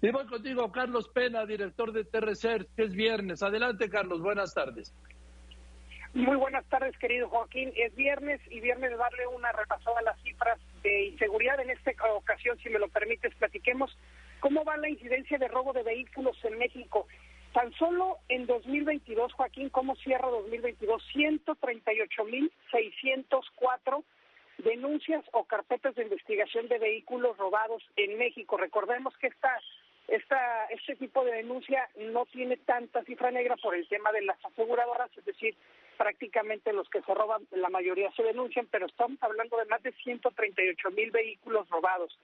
Y voy contigo, Carlos Pena, director de TRC, que es viernes. Adelante, Carlos, buenas tardes. Muy buenas tardes, querido Joaquín. Es viernes y viernes darle una repasada a las cifras de inseguridad. En esta ocasión, si me lo permites, platiquemos cómo va la incidencia de robo de vehículos en México. Tan solo en 2022, Joaquín, ¿cómo cierra 2022? 138.604 denuncias o carpetas de investigación de vehículos robados en México. Recordemos que esta, esta, este tipo de denuncia no tiene tanta cifra negra por el tema de las aseguradoras, es decir, prácticamente los que se roban, la mayoría se denuncian, pero estamos hablando de más de 138 mil vehículos robados.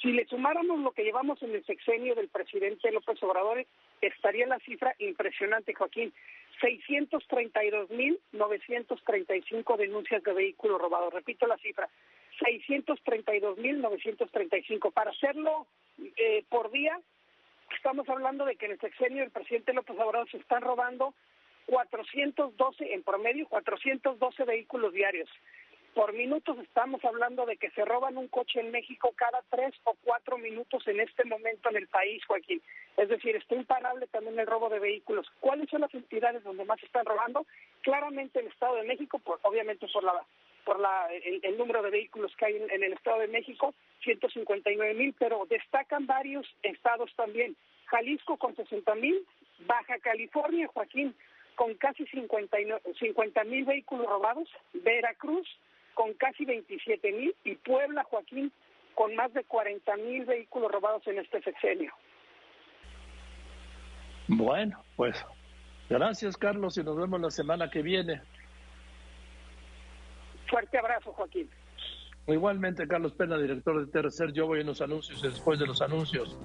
Si le sumáramos lo que llevamos en el sexenio del presidente López Obrador, estaría la cifra impresionante, Joaquín. 632.935 denuncias de vehículos robados. Repito la cifra, 632.935. Para hacerlo eh, por día, estamos hablando de que en el sexenio del presidente López Obrador se están robando 412, en promedio, 412 vehículos diarios. Por minutos estamos hablando de que se roban un coche en México cada tres o cuatro minutos en este momento en el país, Joaquín. Es decir, está imparable también el robo de vehículos. ¿Cuáles son las entidades donde más están robando? Claramente el Estado de México, por, obviamente por la por la, el, número de vehículos que hay en, en el Estado de México, 159 mil, pero destacan varios estados también. Jalisco con 60 mil, Baja California, Joaquín, con casi 50 mil vehículos robados, Veracruz con casi 27 mil y Puebla, Joaquín, con más de 40 mil vehículos robados en este sexenio. Bueno, pues gracias Carlos y nos vemos la semana que viene. Fuerte abrazo, Joaquín. Igualmente, Carlos Pena, director de Tercer, yo voy en los anuncios y después de los anuncios